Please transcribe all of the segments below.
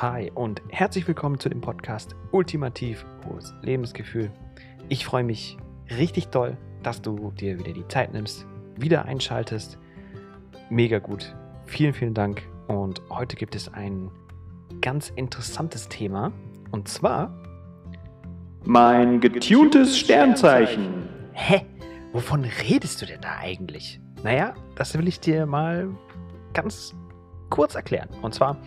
Hi und herzlich willkommen zu dem Podcast Ultimativ hohes Lebensgefühl. Ich freue mich richtig doll, dass du dir wieder die Zeit nimmst, wieder einschaltest. Mega gut. Vielen, vielen Dank. Und heute gibt es ein ganz interessantes Thema. Und zwar mein getuntes Sternzeichen. Hä? Wovon redest du denn da eigentlich? Naja, das will ich dir mal ganz kurz erklären. Und zwar,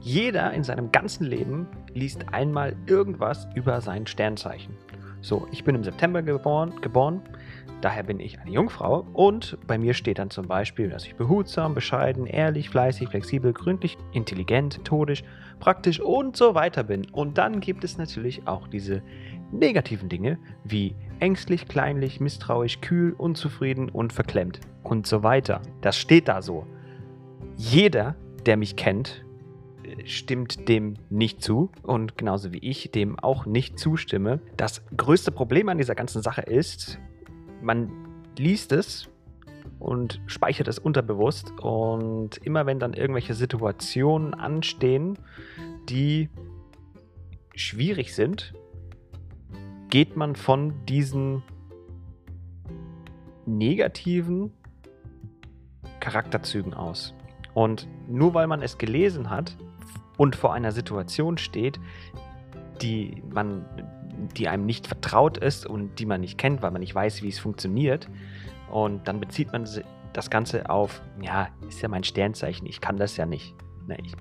jeder in seinem ganzen Leben liest einmal irgendwas über sein Sternzeichen. So, ich bin im September geboren, geboren, daher bin ich eine Jungfrau und bei mir steht dann zum Beispiel, dass ich behutsam, bescheiden, ehrlich, fleißig, flexibel, gründlich, intelligent, methodisch, praktisch und so weiter bin. Und dann gibt es natürlich auch diese negativen Dinge wie ängstlich, kleinlich, misstrauisch, kühl, unzufrieden und verklemmt und so weiter. Das steht da so. Jeder, der mich kennt, stimmt dem nicht zu und genauso wie ich dem auch nicht zustimme. Das größte Problem an dieser ganzen Sache ist, man liest es und speichert es unterbewusst und immer wenn dann irgendwelche Situationen anstehen, die schwierig sind, geht man von diesen negativen Charakterzügen aus. Und nur weil man es gelesen hat, und vor einer Situation steht, die man, die einem nicht vertraut ist und die man nicht kennt, weil man nicht weiß, wie es funktioniert. Und dann bezieht man das Ganze auf, ja, ist ja mein Sternzeichen, ich kann das ja nicht. Ne, ich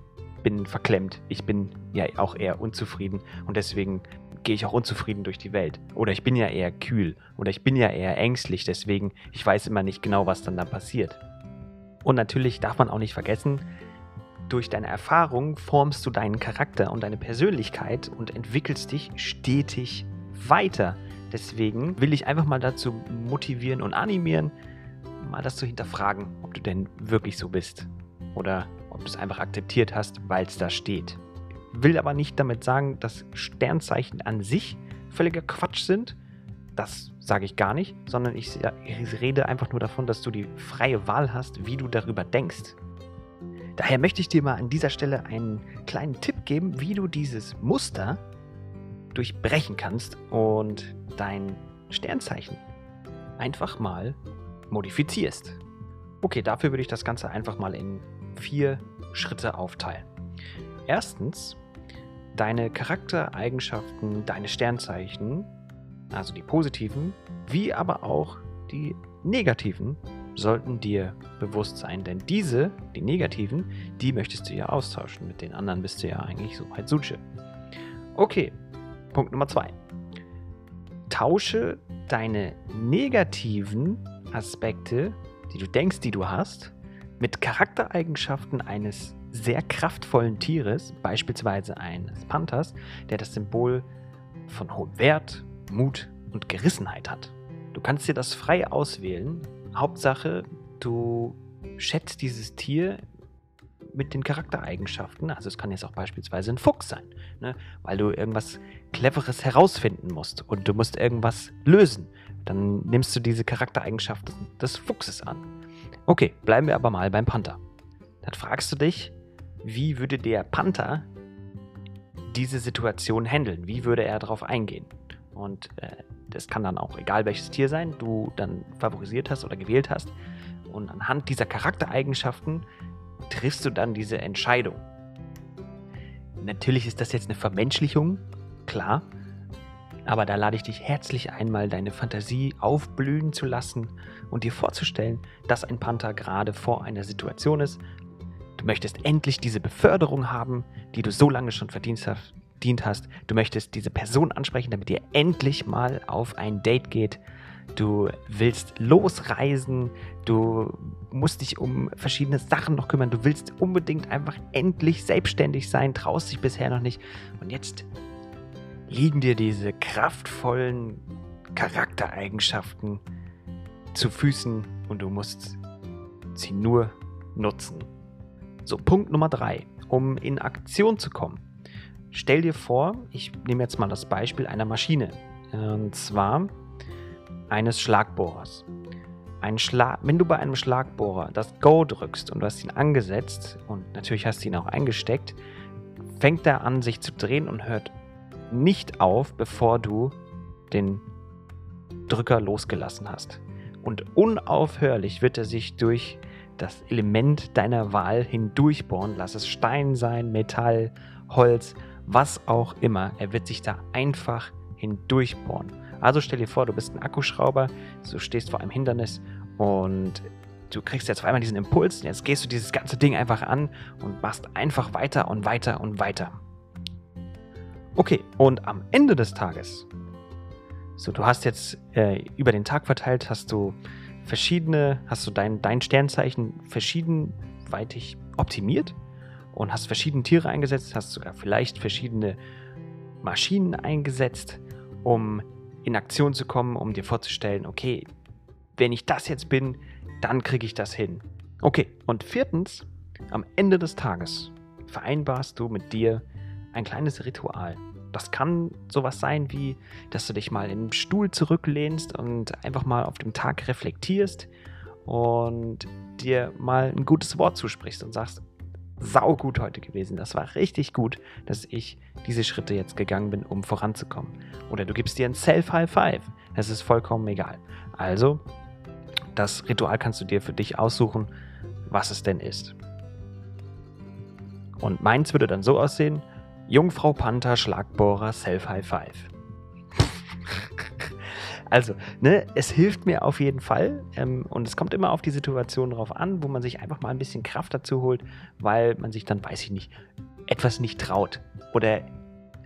bin verklemmt, ich bin ja auch eher unzufrieden und deswegen gehe ich auch unzufrieden durch die Welt. Oder ich bin ja eher kühl oder ich bin ja eher ängstlich, deswegen ich weiß immer nicht genau, was dann da passiert. Und natürlich darf man auch nicht vergessen, durch deine Erfahrung formst du deinen Charakter und deine Persönlichkeit und entwickelst dich stetig weiter. Deswegen will ich einfach mal dazu motivieren und animieren, mal das zu hinterfragen, ob du denn wirklich so bist. Oder ob du es einfach akzeptiert hast, weil es da steht. Will aber nicht damit sagen, dass Sternzeichen an sich völliger Quatsch sind. Das sage ich gar nicht, sondern ich rede einfach nur davon, dass du die freie Wahl hast, wie du darüber denkst. Daher möchte ich dir mal an dieser Stelle einen kleinen Tipp geben, wie du dieses Muster durchbrechen kannst und dein Sternzeichen einfach mal modifizierst. Okay, dafür würde ich das Ganze einfach mal in vier Schritte aufteilen. Erstens, deine Charaktereigenschaften, deine Sternzeichen, also die positiven, wie aber auch die negativen sollten dir bewusst sein, denn diese, die negativen, die möchtest du ja austauschen. Mit den anderen bist du ja eigentlich so weit Suche. Okay, Punkt Nummer zwei. Tausche deine negativen Aspekte, die du denkst, die du hast, mit Charaktereigenschaften eines sehr kraftvollen Tieres, beispielsweise eines Panthers, der das Symbol von hohem Wert, Mut und Gerissenheit hat. Du kannst dir das frei auswählen, Hauptsache, du schätzt dieses Tier mit den Charaktereigenschaften. Also es kann jetzt auch beispielsweise ein Fuchs sein, ne? weil du irgendwas Cleveres herausfinden musst und du musst irgendwas lösen. Dann nimmst du diese Charaktereigenschaften des Fuchses an. Okay, bleiben wir aber mal beim Panther. Dann fragst du dich, wie würde der Panther diese Situation handeln? Wie würde er darauf eingehen? Und äh, das kann dann auch egal welches Tier sein, du dann favorisiert hast oder gewählt hast. Und anhand dieser Charaktereigenschaften triffst du dann diese Entscheidung. Natürlich ist das jetzt eine Vermenschlichung, klar. Aber da lade ich dich herzlich ein, mal deine Fantasie aufblühen zu lassen und dir vorzustellen, dass ein Panther gerade vor einer Situation ist. Du möchtest endlich diese Beförderung haben, die du so lange schon verdient hast, verdient hast. Du möchtest diese Person ansprechen, damit ihr endlich mal auf ein Date geht. Du willst losreisen, du musst dich um verschiedene Sachen noch kümmern, du willst unbedingt einfach endlich selbstständig sein, traust dich bisher noch nicht. Und jetzt liegen dir diese kraftvollen Charaktereigenschaften zu Füßen und du musst sie nur nutzen. So, Punkt Nummer drei. Um in Aktion zu kommen, Stell dir vor, ich nehme jetzt mal das Beispiel einer Maschine. Und zwar eines Schlagbohrers. Ein Schlag, wenn du bei einem Schlagbohrer das Go drückst und du hast ihn angesetzt und natürlich hast du ihn auch eingesteckt, fängt er an, sich zu drehen und hört nicht auf, bevor du den Drücker losgelassen hast. Und unaufhörlich wird er sich durch das Element deiner Wahl hindurchbohren. Lass es Stein sein, Metall, Holz, was auch immer. Er wird sich da einfach hindurchbohren. Also stell dir vor, du bist ein Akkuschrauber, du stehst vor einem Hindernis und du kriegst jetzt auf einmal diesen Impuls. Jetzt gehst du dieses ganze Ding einfach an und machst einfach weiter und weiter und weiter. Okay, und am Ende des Tages, so du hast jetzt äh, über den Tag verteilt, hast du verschiedene, hast du dein, dein Sternzeichen verschiedenweitig optimiert und hast verschiedene Tiere eingesetzt, hast sogar vielleicht verschiedene Maschinen eingesetzt, um in Aktion zu kommen, um dir vorzustellen, okay, wenn ich das jetzt bin, dann kriege ich das hin. Okay, und viertens, am Ende des Tages vereinbarst du mit dir ein kleines Ritual. Das kann sowas sein wie, dass du dich mal in den Stuhl zurücklehnst und einfach mal auf dem Tag reflektierst und dir mal ein gutes Wort zusprichst und sagst, sau gut heute gewesen. Das war richtig gut, dass ich diese Schritte jetzt gegangen bin, um voranzukommen. Oder du gibst dir ein Self-High Five. Das ist vollkommen egal. Also, das Ritual kannst du dir für dich aussuchen, was es denn ist. Und meins würde dann so aussehen: Jungfrau Panther, Schlagbohrer, Self-High Five. Also, ne, es hilft mir auf jeden Fall. Ähm, und es kommt immer auf die Situation drauf an, wo man sich einfach mal ein bisschen Kraft dazu holt, weil man sich dann, weiß ich nicht, etwas nicht traut. Oder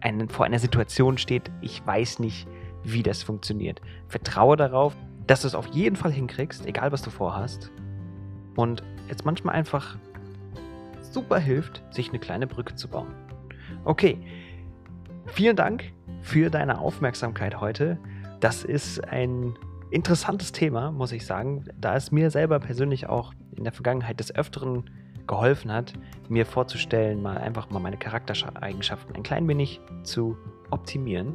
einen, vor einer Situation steht, ich weiß nicht, wie das funktioniert. Vertraue darauf, dass du es auf jeden Fall hinkriegst, egal was du vorhast. Und jetzt manchmal einfach super hilft, sich eine kleine Brücke zu bauen. Okay, vielen Dank für deine Aufmerksamkeit heute. Das ist ein interessantes Thema, muss ich sagen, da es mir selber persönlich auch in der Vergangenheit des Öfteren geholfen hat, mir vorzustellen, mal einfach mal meine Charaktereigenschaften ein klein wenig zu optimieren.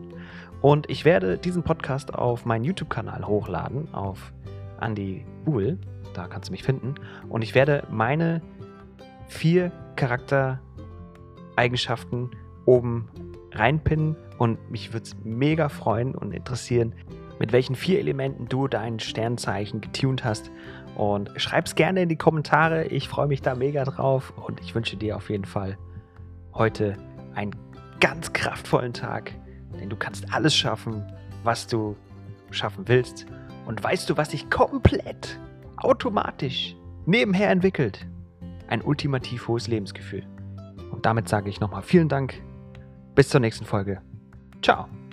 Und ich werde diesen Podcast auf meinen YouTube-Kanal hochladen, auf Andy Buhl, da kannst du mich finden. Und ich werde meine vier Charaktereigenschaften oben reinpinnen und mich würde es mega freuen und interessieren, mit welchen vier Elementen du dein Sternzeichen getuned hast. Und schreib es gerne in die Kommentare. Ich freue mich da mega drauf und ich wünsche dir auf jeden Fall heute einen ganz kraftvollen Tag, denn du kannst alles schaffen, was du schaffen willst. Und weißt du, was sich komplett automatisch nebenher entwickelt? Ein ultimativ hohes Lebensgefühl. Und damit sage ich nochmal vielen Dank. Bis zur nächsten Folge. Ciao.